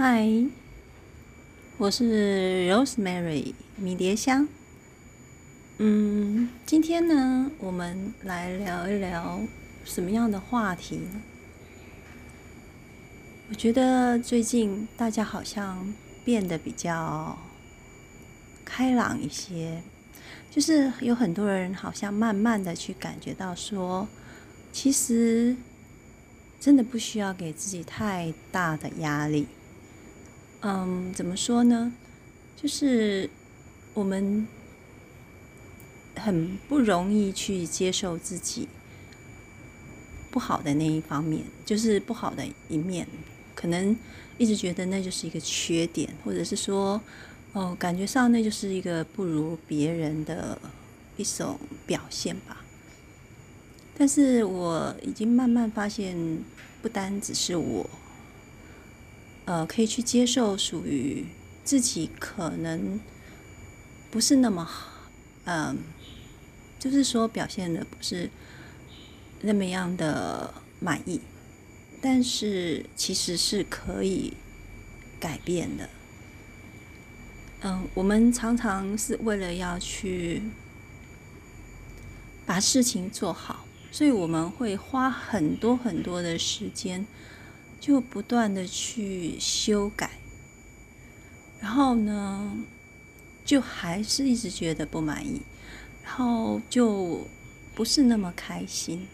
嗨，我是 Rosemary 迷迭香。嗯，今天呢，我们来聊一聊什么样的话题呢？我觉得最近大家好像变得比较开朗一些，就是有很多人好像慢慢的去感觉到说，其实真的不需要给自己太大的压力。嗯，怎么说呢？就是我们很不容易去接受自己不好的那一方面，就是不好的一面，可能一直觉得那就是一个缺点，或者是说，哦，感觉上那就是一个不如别人的一种表现吧。但是我已经慢慢发现，不单只是我。呃，可以去接受属于自己可能不是那么好，嗯，就是说表现的不是那么样的满意，但是其实是可以改变的。嗯，我们常常是为了要去把事情做好，所以我们会花很多很多的时间。就不断的去修改，然后呢，就还是一直觉得不满意，然后就不是那么开心。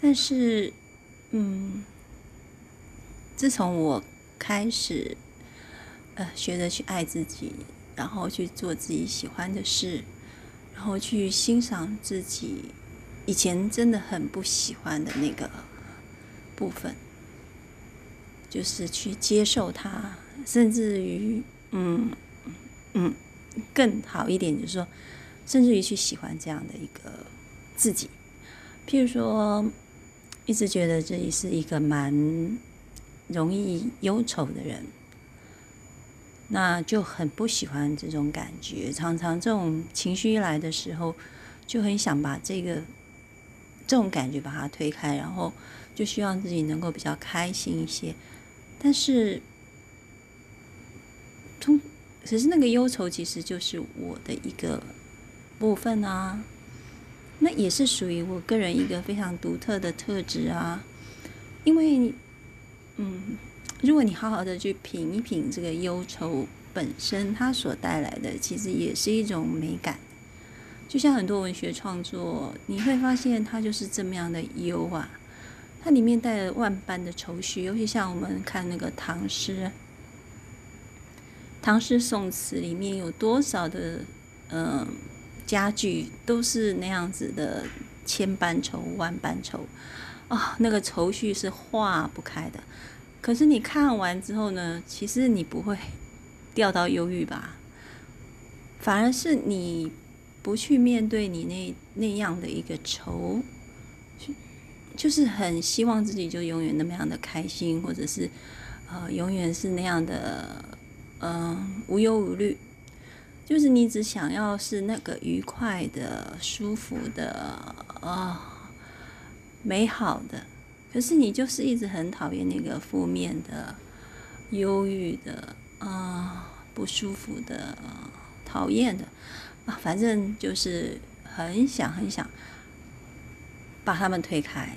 但是，嗯，自从我开始，呃，学着去爱自己，然后去做自己喜欢的事，然后去欣赏自己以前真的很不喜欢的那个部分。就是去接受它，甚至于，嗯嗯，更好一点，就是说，甚至于去喜欢这样的一个自己。譬如说，一直觉得自己是一个蛮容易忧愁的人，那就很不喜欢这种感觉。常常这种情绪一来的时候，就很想把这个这种感觉把它推开，然后就希望自己能够比较开心一些。但是，从其实那个忧愁其实就是我的一个部分啊，那也是属于我个人一个非常独特的特质啊。因为，嗯，如果你好好的去品一品这个忧愁本身，它所带来的其实也是一种美感。就像很多文学创作，你会发现它就是这么样的忧啊。它里面带了万般的愁绪，尤其像我们看那个唐诗，唐诗宋词里面有多少的嗯佳句，都是那样子的千般愁、万般愁啊，那个愁绪是化不开的。可是你看完之后呢，其实你不会掉到忧郁吧，反而是你不去面对你那那样的一个愁。就是很希望自己就永远那么样的开心，或者是呃永远是那样的嗯无忧无虑。就是你只想要是那个愉快的、舒服的啊美好的，可是你就是一直很讨厌那个负面的、忧郁的啊不舒服的、讨厌的啊，反正就是很想很想把他们推开。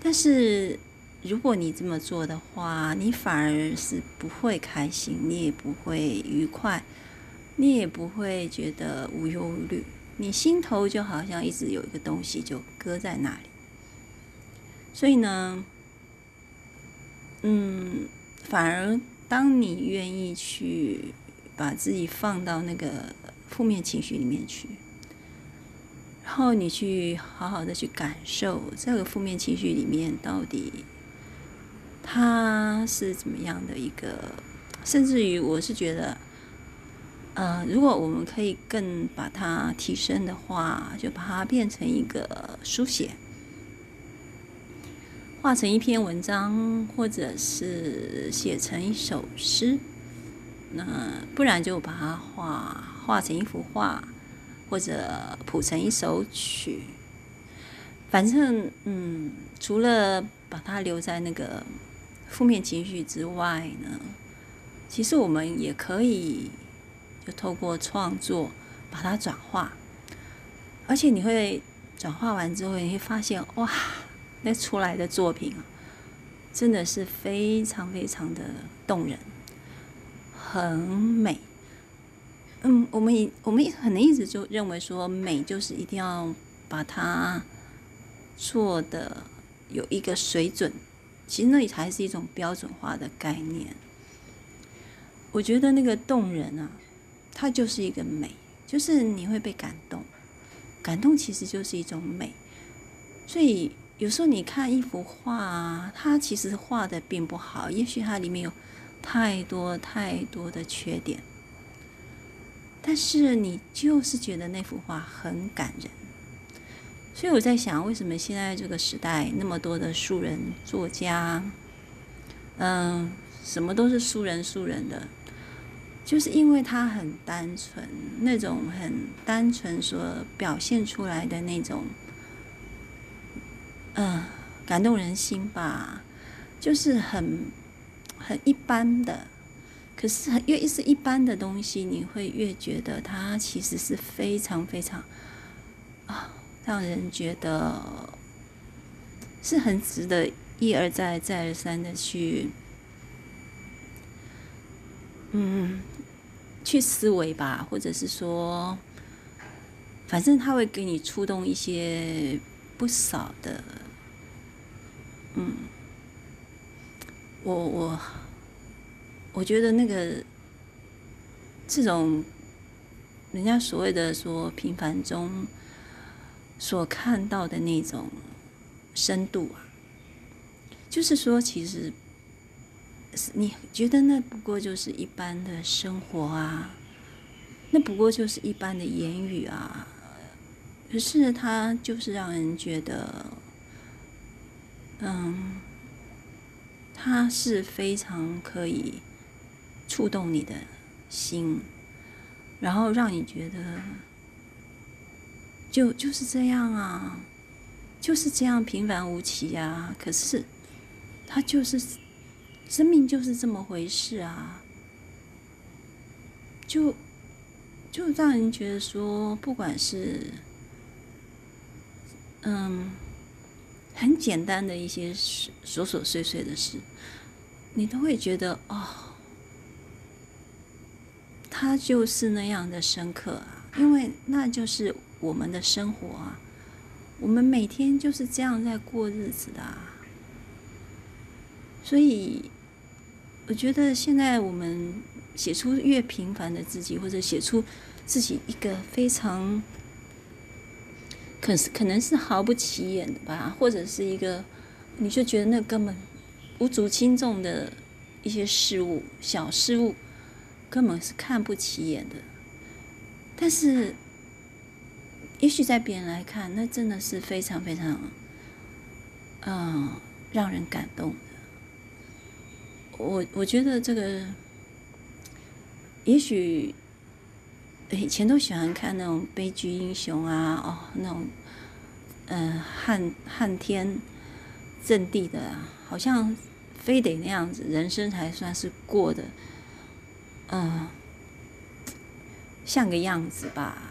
但是，如果你这么做的话，你反而是不会开心，你也不会愉快，你也不会觉得无忧无虑，你心头就好像一直有一个东西就搁在那里。所以呢，嗯，反而当你愿意去把自己放到那个负面情绪里面去。然后你去好好的去感受这个负面情绪里面到底它是怎么样的一个，甚至于我是觉得，呃，如果我们可以更把它提升的话，就把它变成一个书写，画成一篇文章，或者是写成一首诗，那不然就把它画画成一幅画。或者谱成一首曲，反正嗯，除了把它留在那个负面情绪之外呢，其实我们也可以就透过创作把它转化，而且你会转化完之后，你会发现哇，那出来的作品啊，真的是非常非常的动人，很美。嗯，我们也我们可能一直就认为说美就是一定要把它做的有一个水准，其实那里才是一种标准化的概念。我觉得那个动人啊，它就是一个美，就是你会被感动，感动其实就是一种美。所以有时候你看一幅画啊，它其实画的并不好，也许它里面有太多太多的缺点。但是你就是觉得那幅画很感人，所以我在想，为什么现在这个时代那么多的素人作家，嗯，什么都是素人素人的，就是因为他很单纯，那种很单纯所表现出来的那种，嗯，感动人心吧，就是很很一般的。可是越是一般的东西，你会越觉得它其实是非常非常啊，让人觉得是很值得一而再再而三的去嗯去思维吧，或者是说，反正他会给你触动一些不少的嗯，我我。我觉得那个这种人家所谓的说平凡中所看到的那种深度啊，就是说，其实你觉得那不过就是一般的生活啊，那不过就是一般的言语啊，可是它就是让人觉得，嗯，它是非常可以。触动你的心，然后让你觉得，就就是这样啊，就是这样平凡无奇呀。可是，它就是生命，就是这么回事啊。就就让人觉得说，不管是嗯很简单的一些，琐琐碎碎的事，你都会觉得哦。它就是那样的深刻啊，因为那就是我们的生活啊，我们每天就是这样在过日子的啊。所以，我觉得现在我们写出越平凡的自己，或者写出自己一个非常，可是可能是毫不起眼的吧，或者是一个你就觉得那根本无足轻重的一些事物、小事物。根本是看不起眼的，但是，也许在别人来看，那真的是非常非常，嗯，让人感动的。我我觉得这个，也许以前都喜欢看那种悲剧英雄啊，哦，那种，嗯，汉汉天阵地的，好像非得那样子，人生才算是过的。嗯，像个样子吧，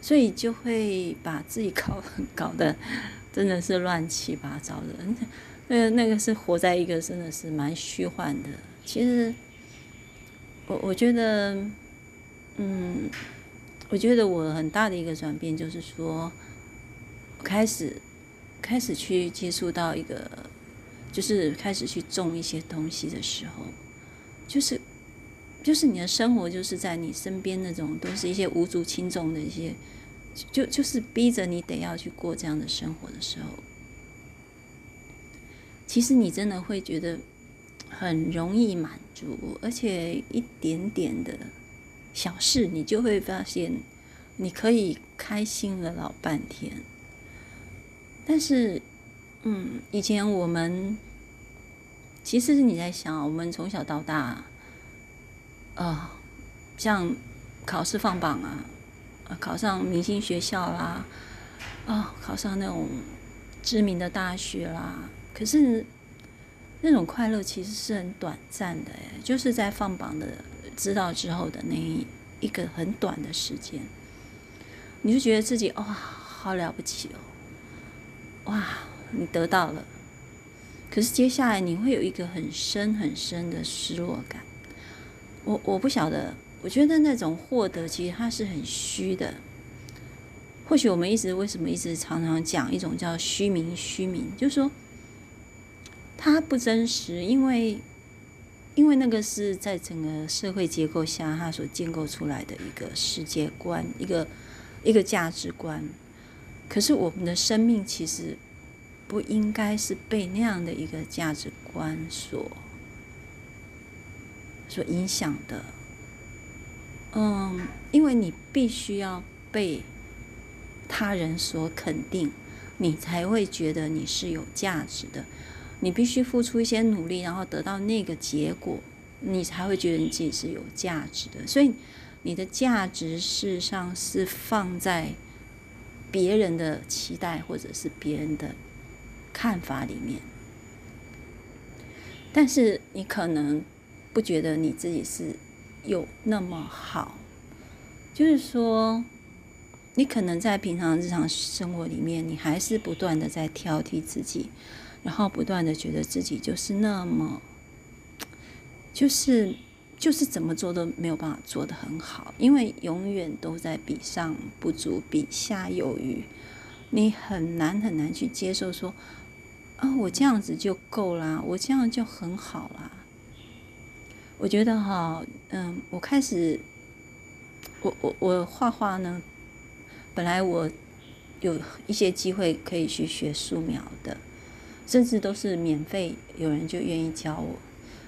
所以就会把自己搞搞得 真的是乱七八糟的。那个那个是活在一个真的是蛮虚幻的。其实，我我觉得，嗯，我觉得我很大的一个转变就是说，开始开始去接触到一个，就是开始去种一些东西的时候，就是。就是你的生活，就是在你身边那种，都是一些无足轻重的一些，就就是逼着你得要去过这样的生活的时候，其实你真的会觉得很容易满足，而且一点点的小事，你就会发现你可以开心了老半天。但是，嗯，以前我们其实是你在想，我们从小到大。啊，像考试放榜啊，考上明星学校啦，啊，考上那种知名的大学啦。可是那种快乐其实是很短暂的，哎，就是在放榜的知道之后的那一个很短的时间，你就觉得自己哇，好了不起哦，哇，你得到了。可是接下来你会有一个很深很深的失落感。我我不晓得，我觉得那种获得其实它是很虚的。或许我们一直为什么一直常常讲一种叫虚名虚名，就是说它不真实，因为因为那个是在整个社会结构下它所建构出来的一个世界观，一个一个价值观。可是我们的生命其实。不应该是被那样的一个价值观所所影响的，嗯，因为你必须要被他人所肯定，你才会觉得你是有价值的。你必须付出一些努力，然后得到那个结果，你才会觉得你自己是有价值的。所以，你的价值事实上是放在别人的期待，或者是别人的。看法里面，但是你可能不觉得你自己是有那么好，就是说，你可能在平常日常生活里面，你还是不断的在挑剔自己，然后不断的觉得自己就是那么，就是就是怎么做都没有办法做得很好，因为永远都在比上不足，比下有余，你很难很难去接受说。啊，我这样子就够啦，我这样就很好啦。我觉得哈，嗯，我开始，我我我画画呢，本来我有一些机会可以去学素描的，甚至都是免费，有人就愿意教我。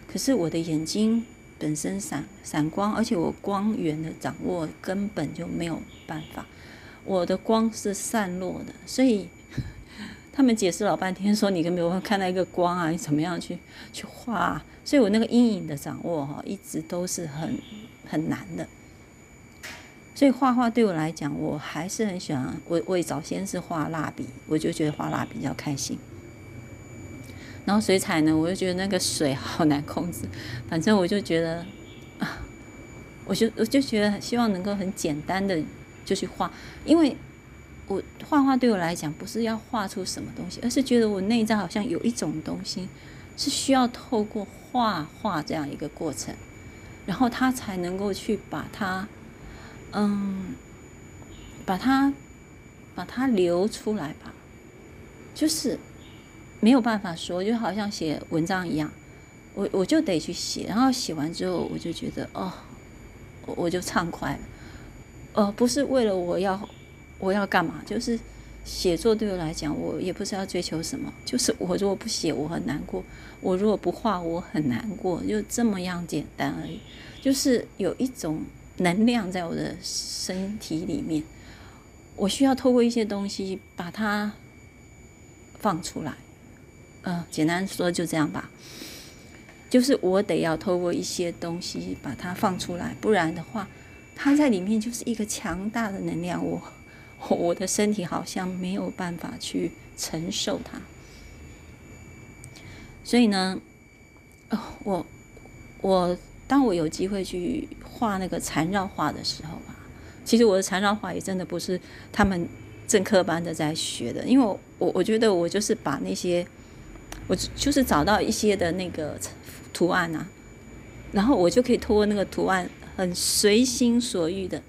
可是我的眼睛本身闪闪光，而且我光源的掌握根本就没有办法，我的光是散落的，所以。他们解释老半天，说你跟没有看到一个光啊？你怎么样去去画？所以我那个阴影的掌握哈，一直都是很很难的。所以画画对我来讲，我还是很喜欢。我我早先是画蜡笔，我就觉得画蜡笔比较开心。然后水彩呢，我就觉得那个水好难控制。反正我就觉得啊，我就我就觉得希望能够很简单的就去画，因为。我画画对我来讲不是要画出什么东西，而是觉得我内在好像有一种东西是需要透过画画这样一个过程，然后他才能够去把它，嗯，把它把它流出来吧，就是没有办法说，就好像写文章一样，我我就得去写，然后写完之后我就觉得哦，我我就畅快了，呃，不是为了我要。我要干嘛？就是写作对我来讲，我也不知道追求什么。就是我如果不写，我很难过；我如果不画，我很难过。就这么样简单而已。就是有一种能量在我的身体里面，我需要透过一些东西把它放出来。嗯，简单说就这样吧。就是我得要透过一些东西把它放出来，不然的话，它在里面就是一个强大的能量。我。我的身体好像没有办法去承受它，所以呢，哦，我我当我有机会去画那个缠绕画的时候啊，其实我的缠绕画也真的不是他们正科班的在学的，因为我我觉得我就是把那些我就是找到一些的那个图案啊，然后我就可以通过那个图案很随心所欲的。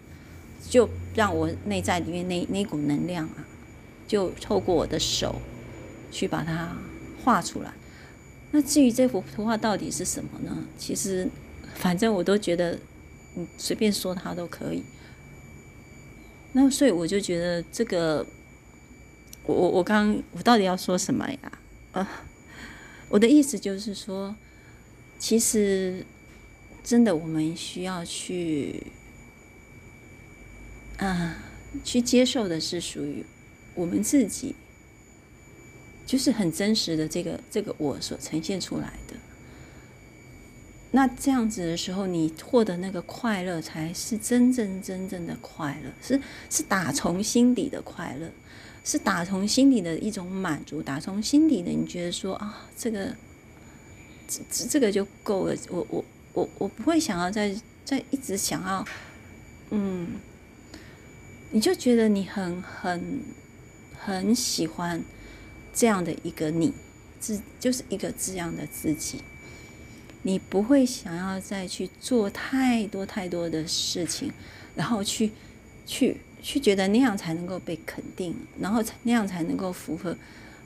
就让我内在里面那那股能量啊，就透过我的手去把它画出来。那至于这幅图画到底是什么呢？其实反正我都觉得，嗯，随便说它都可以。那所以我就觉得这个，我我我刚我到底要说什么呀？啊，我的意思就是说，其实真的我们需要去。啊，去接受的是属于我们自己，就是很真实的这个这个我所呈现出来的。那这样子的时候，你获得那个快乐，才是真正真正的快乐，是是打从心底的快乐，是打从心底的一种满足，打从心底的你觉得说啊，这个这这这个就够了。我我我我不会想要再再一直想要，嗯，你就觉得你很很很喜欢这样的一个你自，就是一个这样的自己。你不会想要再去做太多太多的事情，然后去去去觉得那样才能够被肯定，然后才那样才能够符合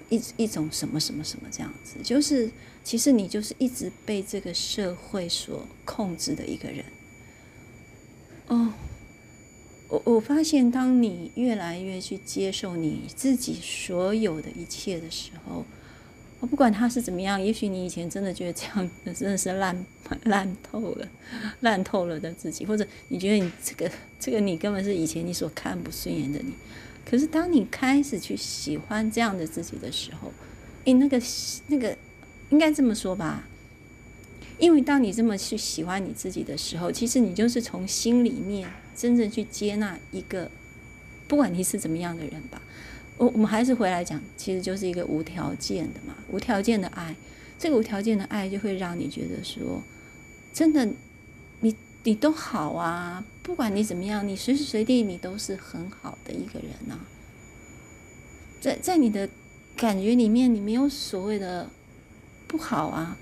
一一种什么什么什么这样子。就是其实你就是一直被这个社会所控制的一个人。哦，我我发现，当你越来越去接受你自己所有的一切的时候。我不管他是怎么样，也许你以前真的觉得这样真的是烂烂透了、烂透了的自己，或者你觉得你这个这个你根本是以前你所看不顺眼的你。可是当你开始去喜欢这样的自己的时候，诶，那个那个应该这么说吧？因为当你这么去喜欢你自己的时候，其实你就是从心里面真正去接纳一个，不管你是怎么样的人吧。我我们还是回来讲，其实就是一个无条件的嘛，无条件的爱。这个无条件的爱就会让你觉得说，真的，你你都好啊，不管你怎么样，你随时随地你都是很好的一个人呐。在在你的感觉里面，你没有所谓的不好啊，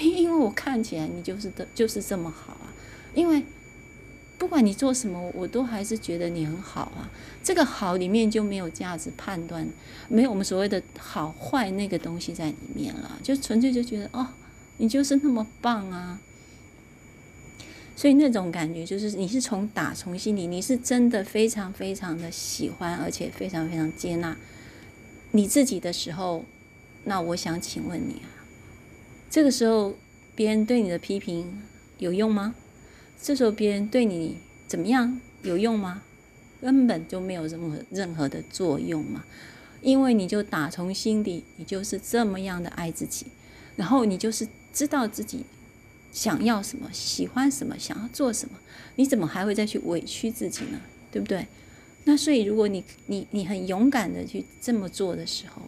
因为我看起来你就是的，就是这么好啊，因为。不管你做什么，我都还是觉得你很好啊。这个好里面就没有价值判断，没有我们所谓的好坏那个东西在里面了，就纯粹就觉得哦，你就是那么棒啊。所以那种感觉就是你是从打从心里，你是真的非常非常的喜欢，而且非常非常接纳你自己的时候，那我想请问你啊，这个时候别人对你的批评有用吗？这时候别人对你怎么样有用吗？根本就没有任何任何的作用嘛，因为你就打从心底，你就是这么样的爱自己，然后你就是知道自己想要什么、喜欢什么、想要做什么，你怎么还会再去委屈自己呢？对不对？那所以如果你你你很勇敢的去这么做的时候，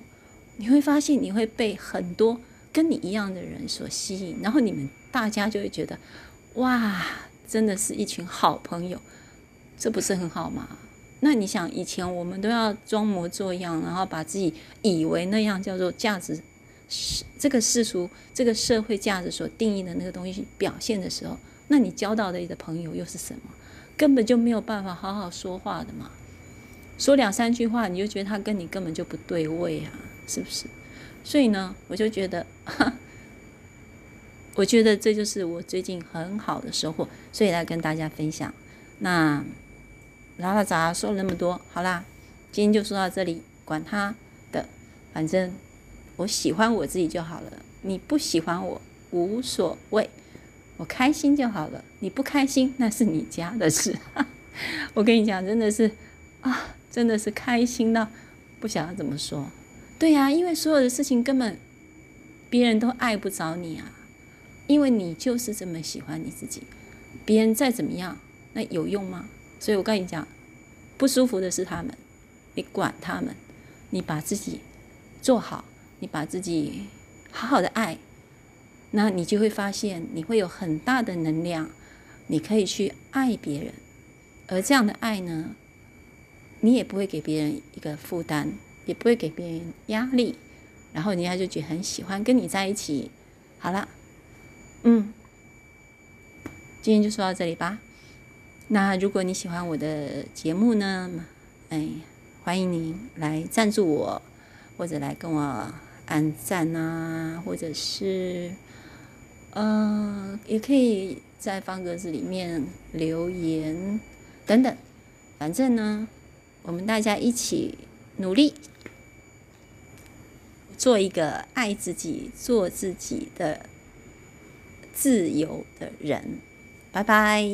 你会发现你会被很多跟你一样的人所吸引，然后你们大家就会觉得哇。真的是一群好朋友，这不是很好吗？那你想，以前我们都要装模作样，然后把自己以为那样叫做价值，是这个世俗、这个社会价值所定义的那个东西表现的时候，那你交到的你的朋友又是什么？根本就没有办法好好说话的嘛。说两三句话，你就觉得他跟你根本就不对位啊，是不是？所以呢，我就觉得。我觉得这就是我最近很好的收获，所以来跟大家分享。那拉拉杂说了那么多，好啦，今天就说到这里，管他的，反正我喜欢我自己就好了。你不喜欢我无所谓，我开心就好了。你不开心那是你家的事。我跟你讲，真的是啊，真的是开心到不晓得怎么说。对呀，因为所有的事情根本别人都爱不着你啊。因为你就是这么喜欢你自己，别人再怎么样，那有用吗？所以我跟你讲，不舒服的是他们，你管他们，你把自己做好，你把自己好好的爱，那你就会发现你会有很大的能量，你可以去爱别人，而这样的爱呢，你也不会给别人一个负担，也不会给别人压力，然后人家就觉得很喜欢跟你在一起。好了。嗯，今天就说到这里吧。那如果你喜欢我的节目呢，哎，欢迎您来赞助我，或者来跟我按赞啊，或者是，呃，也可以在方格子里面留言等等。反正呢，我们大家一起努力，做一个爱自己、做自己的。自由的人，拜拜。